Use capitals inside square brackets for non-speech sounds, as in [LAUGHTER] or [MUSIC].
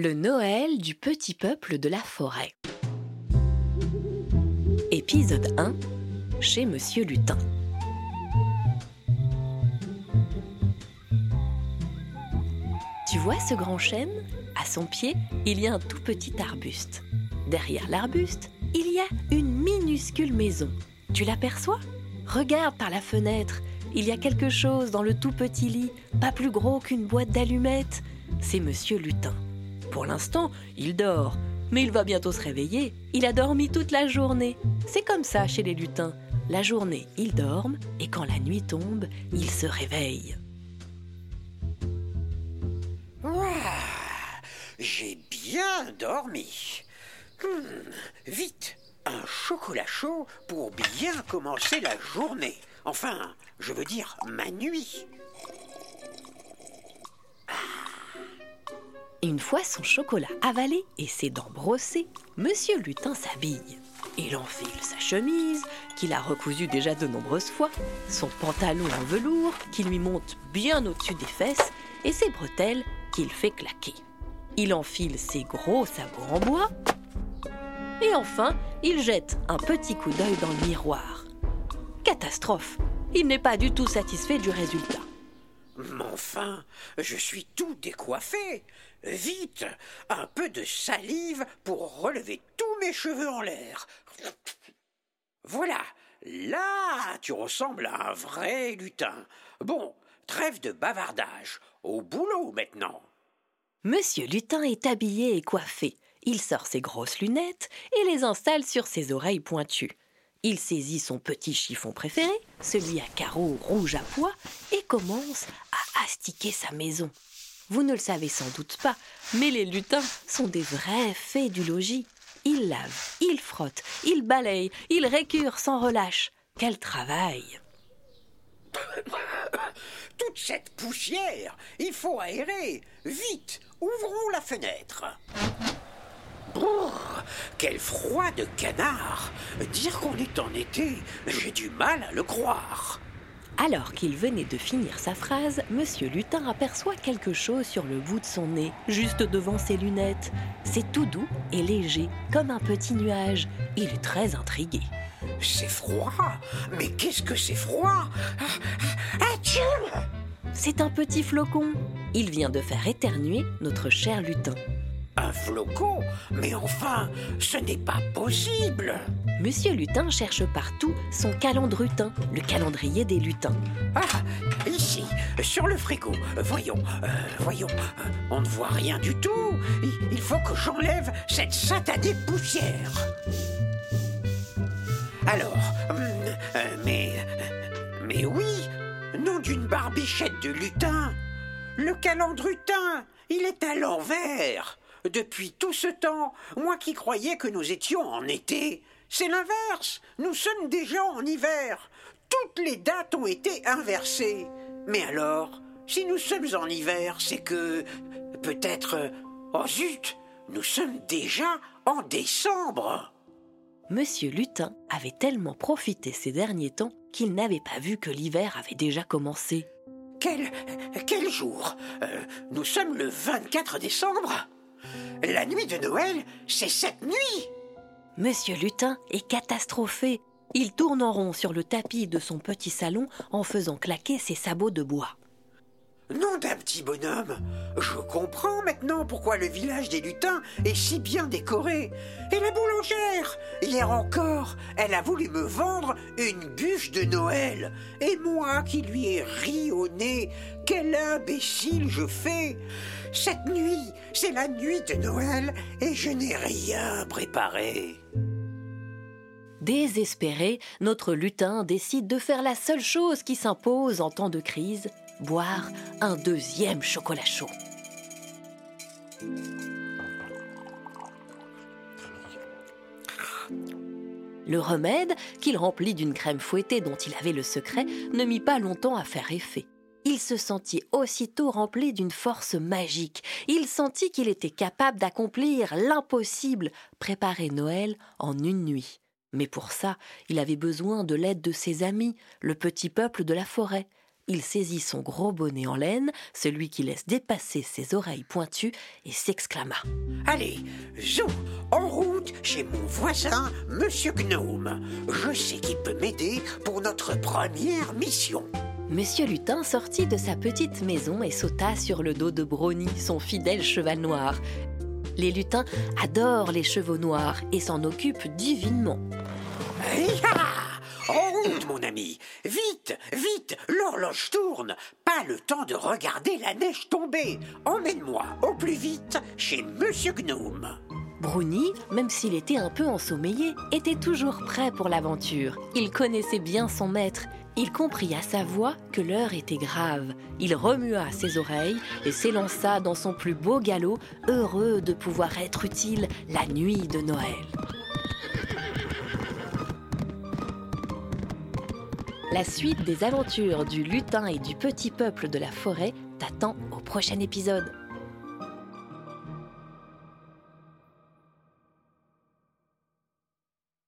Le Noël du petit peuple de la forêt. Épisode 1 Chez Monsieur Lutin. Tu vois ce grand chêne? À son pied, il y a un tout petit arbuste. Derrière l'arbuste, il y a une minuscule maison. Tu l'aperçois? Regarde par la fenêtre. Il y a quelque chose dans le tout petit lit, pas plus gros qu'une boîte d'allumettes. C'est Monsieur Lutin. Pour l'instant, il dort, mais il va bientôt se réveiller. Il a dormi toute la journée. C'est comme ça chez les lutins. La journée, ils dorment, et quand la nuit tombe, ils se réveillent. J'ai bien dormi. Hmm, vite, un chocolat chaud pour bien commencer la journée. Enfin, je veux dire ma nuit. Une fois son chocolat avalé et ses dents brossées, Monsieur Lutin s'habille. Il enfile sa chemise, qu'il a recousue déjà de nombreuses fois, son pantalon en velours, qui lui monte bien au-dessus des fesses, et ses bretelles qu'il fait claquer. Il enfile ses gros sabots en bois, et enfin, il jette un petit coup d'œil dans le miroir. Catastrophe Il n'est pas du tout satisfait du résultat. Enfin, je suis tout décoiffé. Vite, un peu de salive pour relever tous mes cheveux en l'air. Voilà, là, tu ressembles à un vrai lutin. Bon, trêve de bavardage. Au boulot maintenant. Monsieur Lutin est habillé et coiffé. Il sort ses grosses lunettes et les installe sur ses oreilles pointues. Il saisit son petit chiffon préféré, celui à carreaux rouge à pois, et commence sa maison. Vous ne le savez sans doute pas, mais les lutins sont des vrais fées du logis. Ils lavent, ils frottent, ils balayent, ils récurent sans relâche. Quel travail [LAUGHS] Toute cette poussière, il faut aérer. Vite, ouvrons la fenêtre. Brrr, quel froid de canard Dire qu'on est en été, j'ai du mal à le croire. Alors qu'il venait de finir sa phrase, Monsieur Lutin aperçoit quelque chose sur le bout de son nez, juste devant ses lunettes. C'est tout doux et léger, comme un petit nuage. Il est très intrigué. C'est froid Mais qu'est-ce que c'est froid? C'est un petit flocon. Il vient de faire éternuer notre cher lutin. Un flocon Mais enfin, ce n'est pas possible Monsieur Lutin cherche partout son calendrutin, le calendrier des lutins. Ah, ici, sur le frigo. Voyons, euh, voyons, euh, on ne voit rien du tout. Il, faut que j'enlève cette satanée poussière. Alors, hum, euh, mais, mais oui, nom d'une barbichette de lutin. Le calendrutin, il est à l'envers. Depuis tout ce temps, moi qui croyais que nous étions en été, c'est l'inverse. Nous sommes déjà en hiver. Toutes les dates ont été inversées. Mais alors, si nous sommes en hiver, c'est que peut-être... Oh zut, nous sommes déjà en décembre. Monsieur Lutin avait tellement profité ces derniers temps qu'il n'avait pas vu que l'hiver avait déjà commencé. Quel, quel jour? Euh, Nous sommes le 24 décembre La nuit de Noël, c'est cette nuit Monsieur Lutin est catastrophé. Il tourne en rond sur le tapis de son petit salon en faisant claquer ses sabots de bois. Nom d'un petit bonhomme Je comprends maintenant pourquoi le village des lutins est si bien décoré. Et la boulangère Hier encore, elle a voulu me vendre une bûche de Noël. Et moi qui lui ai ri au nez, quel imbécile je fais Cette nuit, c'est la nuit de Noël et je n'ai rien préparé. Désespéré, notre lutin décide de faire la seule chose qui s'impose en temps de crise, boire un deuxième chocolat chaud. Le remède, qu'il remplit d'une crème fouettée dont il avait le secret, ne mit pas longtemps à faire effet. Il se sentit aussitôt rempli d'une force magique. Il sentit qu'il était capable d'accomplir l'impossible, préparer Noël en une nuit. Mais pour ça, il avait besoin de l'aide de ses amis, le petit peuple de la forêt. Il saisit son gros bonnet en laine, celui qui laisse dépasser ses oreilles pointues, et s'exclama Allez, zou, en route chez mon voisin, Monsieur Gnome. Je sais qu'il peut m'aider pour notre première mission. Monsieur Lutin sortit de sa petite maison et sauta sur le dos de Brownie, son fidèle cheval noir. Les lutins adorent les chevaux noirs et s'en occupent divinement. En route, mon ami Vite, vite, l'horloge tourne Pas le temps de regarder la neige tomber Emmène-moi au plus vite chez Monsieur Gnome Brownie, même s'il était un peu ensommeillé, était toujours prêt pour l'aventure. Il connaissait bien son maître. Il comprit à sa voix que l'heure était grave. Il remua ses oreilles et s'élança dans son plus beau galop, heureux de pouvoir être utile la nuit de Noël. La suite des aventures du lutin et du petit peuple de la forêt t'attend au prochain épisode.